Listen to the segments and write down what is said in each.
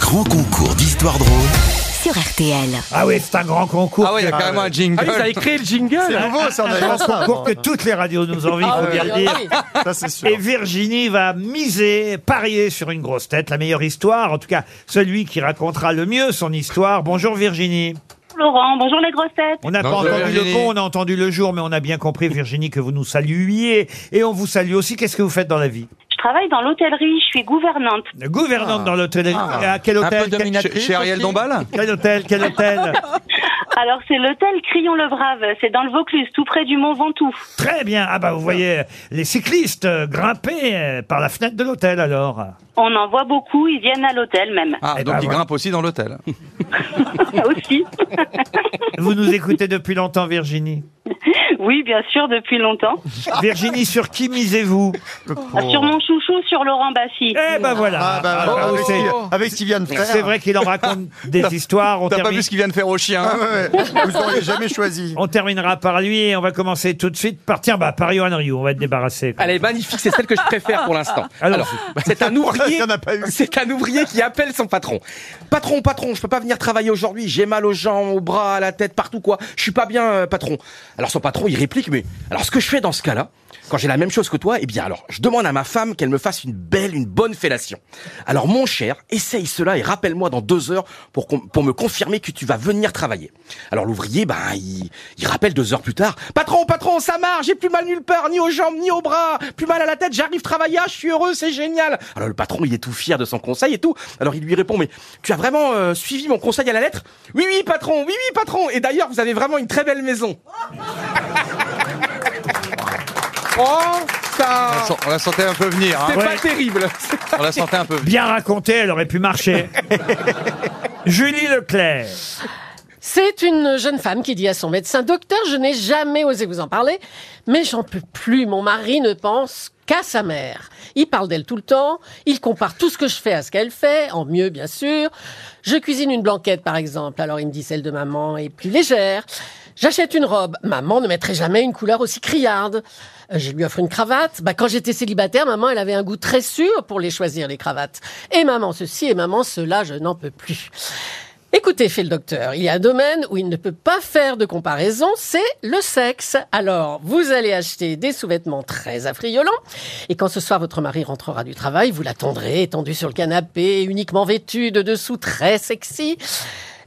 grand concours d'histoire drôle sur RTL. Ah oui, c'est un grand concours. Ah ouais, il y a carrément un jingle. Ah oui, vous avez créé le jingle C'est nouveau, ça, on un ça concours que toutes les radios nous envient, il faut bien le dire. Ça, c'est sûr. Et Virginie va miser, parier sur une grosse tête, la meilleure histoire, en tout cas celui qui racontera le mieux son histoire. Bonjour Virginie. Laurent, bonjour les grosses têtes. On n'a pas entendu Virginie. le mot, on a entendu le jour, mais on a bien compris Virginie que vous nous saluiez. Et on vous salue aussi. Qu'est-ce que vous faites dans la vie? Travaille dans l'hôtellerie, je suis gouvernante. Gouvernante dans l'hôtellerie. À quel Un hôtel peu quel, dominatrice. Chez, chez Ariel. Dombal quel hôtel Quel hôtel Alors c'est l'hôtel Crillon-le-Brave, c'est dans le Vaucluse, tout près du Mont Ventoux. Très bien. Ah bah vous voyez les cyclistes euh, grimper euh, par la fenêtre de l'hôtel alors. On en voit beaucoup, ils viennent à l'hôtel même. Ah, Eh donc ben, il voilà. grimpe aussi dans l'hôtel. Aussi. Vous nous écoutez depuis longtemps Virginie? Oui, bien sûr, depuis longtemps. Virginie, sur qui misez-vous Ah, Sur mon chouchou, sur Laurent Baffy. Eh ben voilà. Ah bah, Ah, avec, c'est- avec ce qu'il vient de faire. C'est vrai qu'il en raconte des histoires. On, T'as pas termine- vu ce qu'il vient de faire au chien Ah ouais. Vous auriez jamais choisi. on terminera par lui et on va commencer tout de suite par tiens bah par Johan Rioux. On va être débarrassé. Elle est magnifique, c'est celle que je préfère pour l'instant. Alors, Alors, c'est un ouvrier. Il y en a pas eu. C'est un ouvrier qui appelle son patron. Patron, patron, je peux pas venir travailler aujourd'hui. J'ai mal aux jambes, aux bras, à la tête, partout quoi. Je suis pas bien, euh, patron. Alors son patron, il réplique, mais alors ce que je fais dans ce cas-là, quand j'ai la même chose que toi, eh bien alors, je demande à ma femme qu'elle me fasse une belle, une bonne fellation. Alors mon cher, essaye cela et rappelle-moi dans deux heures pour, pour me confirmer que tu vas venir travailler. Alors l'ouvrier, ben, il, il rappelle deux heures plus tard. Patron, patron, ça marche, j'ai plus mal nulle part, ni aux jambes, ni aux bras, plus mal à la tête, j'arrive travailler, ah, je suis heureux, c'est génial. Alors le patron, il est tout fier de son conseil et tout. Alors il lui répond, mais tu as vraiment euh, suivi mon conseil à la lettre? Oui, oui, patron, oui, oui, patron. Et d'ailleurs, vous avez vraiment une très belle maison. oh, ça, On la- On la sentait un peu venir. hein. c'est Ouais. pas terrible. On la sentait un peu venir. bien raconté, elle aurait pu marcher. Julie Leclerc. C'est une jeune femme qui dit à son médecin Docteur, je n'ai jamais osé vous en parler, mais j'en peux plus. Mon mari ne pense qu'à sa mère. Il parle d'elle tout le temps, il compare tout ce que je fais à ce qu'elle fait, en mieux bien sûr. Je cuisine une blanquette par exemple, alors il me dit celle de maman est plus légère. J'achète une robe, maman ne mettrait jamais une couleur aussi criarde. Euh, Je lui offre une cravate. Bah, quand j'étais célibataire, maman, elle avait un goût très sûr pour les choisir, les cravates. Et maman ceci et maman cela, je n'en peux plus. Écoutez, fait le docteur, il y a un domaine où il ne peut pas faire de comparaison, c'est le sexe. Alors, vous allez acheter des sous-vêtements très affriolants, et quand ce soir votre mari rentrera du travail, vous l'attendrez étendu sur le canapé, uniquement vêtu de dessous très sexy.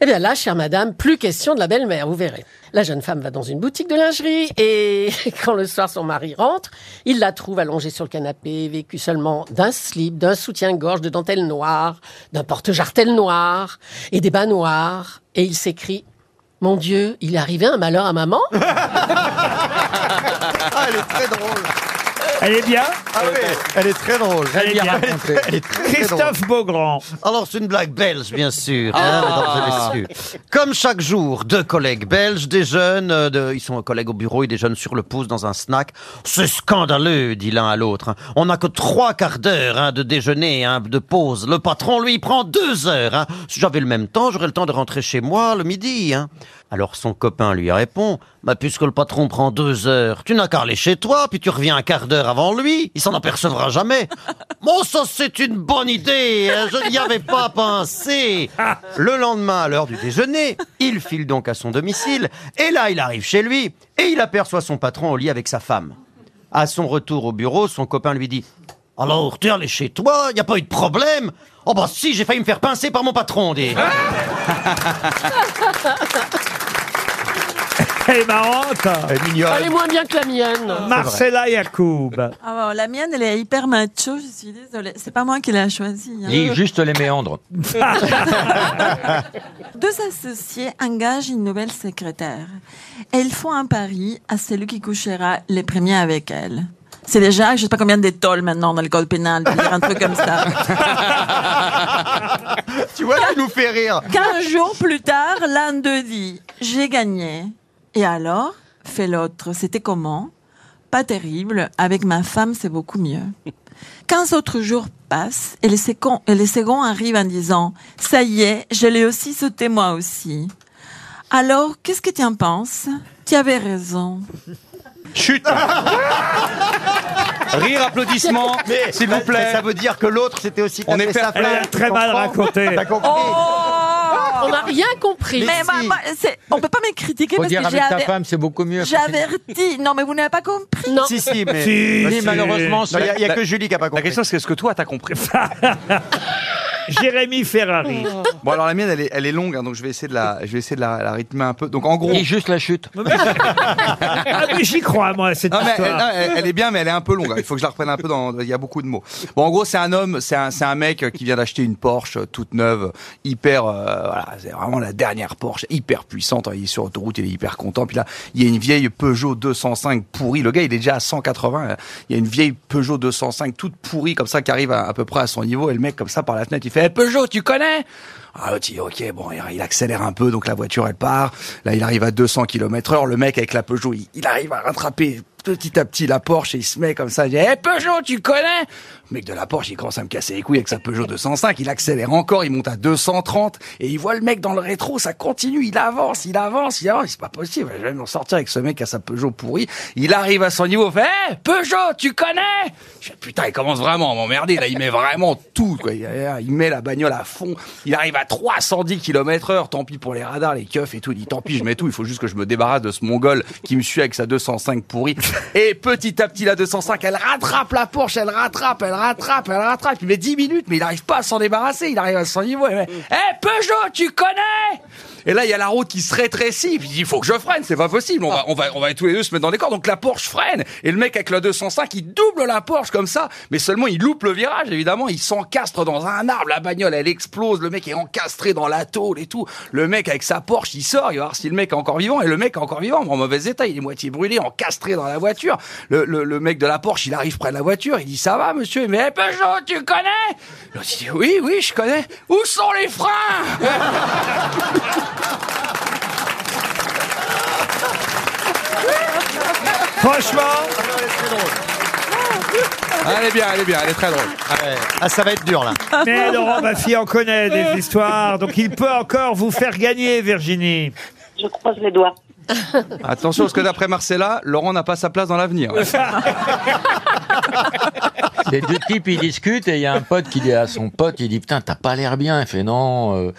Eh bien là, chère madame, plus question de la belle-mère, vous verrez. La jeune femme va dans une boutique de lingerie et quand le soir son mari rentre, il la trouve allongée sur le canapé, vêtue seulement d'un slip, d'un soutien-gorge de dentelle noire, d'un porte-jartel noir et des bas noirs. Et il s'écrie Mon Dieu, il est arrivé un malheur à maman? Ah, elle est très drôle. Elle est bien Ah elle est très drôle. Elle est bien. Elle est très, très drôle. Christophe Beaugrand. Alors, c'est une blague belge, bien sûr, hein, mesdames et messieurs. Comme chaque jour, deux collègues belges déjeunent, euh, de- ils sont collègues au bureau, ils déjeunent sur le pouce dans un snack. C'est scandaleux, dit l'un à l'autre. hein. On n'a que trois quarts d'heure hein, de déjeuner, hein, de pause. Le patron, lui, il prend deux heures. hein. Si j'avais le même temps, j'aurais le temps de rentrer chez moi le midi. Hein. Alors son copain lui répond, bah, puisque le patron prend deux heures, tu n'as qu'à aller chez toi, puis tu reviens un quart d'heure avant lui, il s'en apercevra jamais. Bon, ça c'est une bonne idée, hein, je n'y avais pas pensé. Le lendemain, à l'heure du déjeuner, il file donc à son domicile, et là il arrive chez lui, et il aperçoit son patron au lit avec sa femme. À son retour au bureau, son copain lui dit Alors, t'es allé chez toi, y a pas eu de problème? Oh bah si, j'ai failli me faire pincer par mon patron, dit. Elle est marrante. Elle est moins bien que la mienne. Marcella Yacoub. Ah la mienne, elle est hyper macho, je suis désolée. C'est pas moi qui l'ai choisie. hein. Lis juste les méandres. Deux associés engagent une nouvelle secrétaire. Et ils font un pari à celui qui couchera les premiers avec elle. C'est déjà, je sais pas combien d'étoiles maintenant dans le code pénal, de dire un truc comme ça. tu vois, tu nous fais rire. Quinze jours plus tard, l'un d'eux dit J'ai gagné. Et alors fait l'autre C'était comment? Pas terrible. Avec ma femme, c'est beaucoup mieux. Quinze autres jours passent et les, seconds, et les seconds arrivent en disant Ça y est, je l'ai aussi sauté moi aussi. Alors, qu'est-ce que tu en penses? Tu avais raison. Chut Rire, applaudissements, s'il vous plaît. Ça veut dire que l'autre, c'était aussi On est a très mal raconté. T'as compris? On n'a rien compris. Mais Mais c'est- on peut pas me critiquer Faut parce dire que j'ai avec ta aver- femme, c'est beaucoup mieux. j'ai averti. Non, mais vous n'avez pas compris. Non. Si, si, mais... Si, Oui, si. malheureusement, Il n'y a, y a La- que Julie qui a pas La compris. question, c'est est-ce que toi, t'as compris? Jérémy Ferrari. Bon, alors la mienne, elle est, elle est longue, hein, donc je vais essayer de la, je vais essayer de la, la rythmer un peu. Donc en gros, Et juste la chute. Ah, mais j'y crois, moi, à cette Non, mais elle, histoire. non, elle- elle est bien, mais elle est un peu longue. Il faut que je la reprenne un peu dans. Il y a beaucoup de mots. Bon, en gros, c'est un homme, c'est un, c'est un mec qui vient d'acheter une Porsche toute neuve, hyper. euh, voilà, c'est vraiment la dernière Porsche, hyper puissante. Il est sur autoroute, il est hyper content. Puis là, il y a une vieille Peugeot 205 pourrie. Le gars, il est déjà à 180. Il y a une vieille Peugeot 205 toute pourrie comme ça qui arrive à, à peu près à son niveau. Et le mec, comme ça, par la fenêtre, il fait Eh, Peugeot, tu connais? Ah, il dit, ok, bon, il- accélère un peu, donc la voiture, elle part. Là, il arrive à 200 km heure. Le mec, avec la Peugeot, il arrive à rattraper petit à petit la Porsche il se met comme ça. Il dit, hé, Peugeot, tu connais? Le mec de la Porsche, il commence à me casser les couilles avec sa Peugeot 205. Il accélère encore, il monte à 230 et il voit le mec dans le rétro, ça continue. Il avance, il avance, il avance. C'est pas possible. Je vais m'en sortir avec ce mec à sa Peugeot pourrie. Il arrive à son niveau, fait, hé, Peugeot, tu connais? Je putain, il commence vraiment à m'emmerder. Là, il met vraiment tout, quoi. Il, il met la bagnole à fond. Il arrive à 310 km heure. Tant pis pour les radars, les keufs et tout. Il dit, tant pis, je mets tout. Il faut juste que je me débarrasse de ce mongol qui me suit avec sa 205 pourrie. Et petit à petit, la 205, elle rattrape la Porsche, elle rattrape, elle rattrape, elle rattrape. Il met 10 minutes, mais il arrive pas à s'en débarrasser. Il arrive à son niveau. Hé, Peugeot, tu connais? Et là, il y a la route qui se rétrécit. Puis il faut que je freine, c'est pas possible. On va, on va, on va tous les deux se mettre dans les corps. Donc la Porsche freine. Et le mec avec la 205, il double la Porsche comme ça. Mais seulement, il loupe le virage, évidemment. Il s'encastre dans un arbre. La bagnole, elle explose. Le mec est encastré dans la tôle et tout. Le mec avec sa Porsche, il sort. Il va voir si le mec est encore vivant. Et le mec est encore vivant, mais en mauvais état. Il est moitié brûlé, encastré dans la voiture. Le, le, le mec de la Porsche, il arrive près de la voiture. Il dit, ça va, monsieur? Mais Peugeot, tu connais? L'autre, dit, oui, oui, je connais. Où sont les freins? Franchement, Elle est bien, elle est bien, elle est très drôle. Ah, ça va être dur, là. mais Laurent, ma fille en connaît des histoires, donc il peut encore vous faire gagner, Virginie. Je croise les doigts. Attention, parce que d'après Marcella, Laurent n'a pas sa place dans l'avenir. Les deux types, ils discutent et il y a un pote qui dit à son pote, il dit, putain, t'as pas l'air bien. Il fait, non, euh,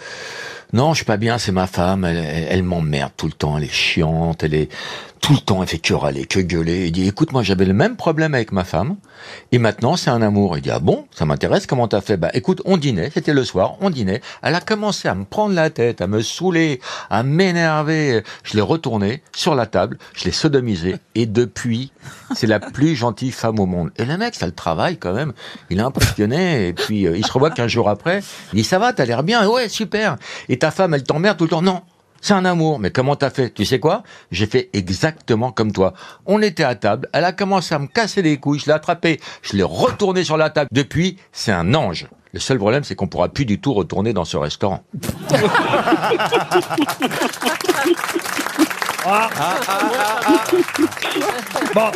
non, je suis pas bien, c'est ma femme, elle, elle, elle m'emmerde tout le temps, elle est chiante, elle est tout le temps, elle fait que râler, que gueuler. Il dit, écoute, moi j'avais le même problème avec ma femme et maintenant c'est un amour. Il dit, ah bon, ça m'intéresse, comment t'as fait? Bah écoute, on dînait, c'était le soir, on dînait. Elle a commencé à me prendre la tête, à me saouler, à m'énerver. Je l'ai retourné sur la table, je l'ai sodomisé et depuis, c'est la plus gentille femme au monde. Et le mec, ça le travaille quand même. Il est impressionné et puis euh, il se revoit qu'un jour après, il dit, ça va, t'as l'air bien Ouais, super. Et ta femme, elle t'emmerde tout le temps Non. C'est un amour, mais comment t'as fait? Tu sais quoi? J'ai fait exactement comme toi. On était à table, elle a commencé à me casser les couilles, je l'ai attrapé, je l'ai retourné sur la table. Depuis, c'est un ange. Le seul problème, c'est qu'on pourra plus du tout retourner dans ce restaurant. Ah. Bon,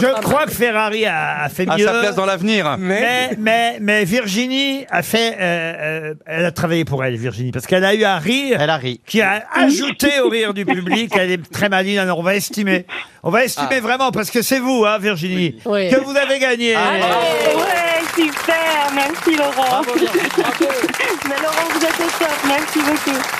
je crois que Ferrari a, a fait À mieux. sa place dans l'avenir. Mais, mais, mais Virginie a fait, euh, euh, elle a travaillé pour elle, Virginie, parce qu'elle a eu un rire Elle a ri. qui a ajouté au rire du public. Elle est très maligne, alors on va estimer. On va estimer vraiment, parce que c'est vous, hein, Virginie, Oui. que vous avez gagné. Ouais, super, merci Laurent. Mais Laurent, vous êtes au top, merci beaucoup.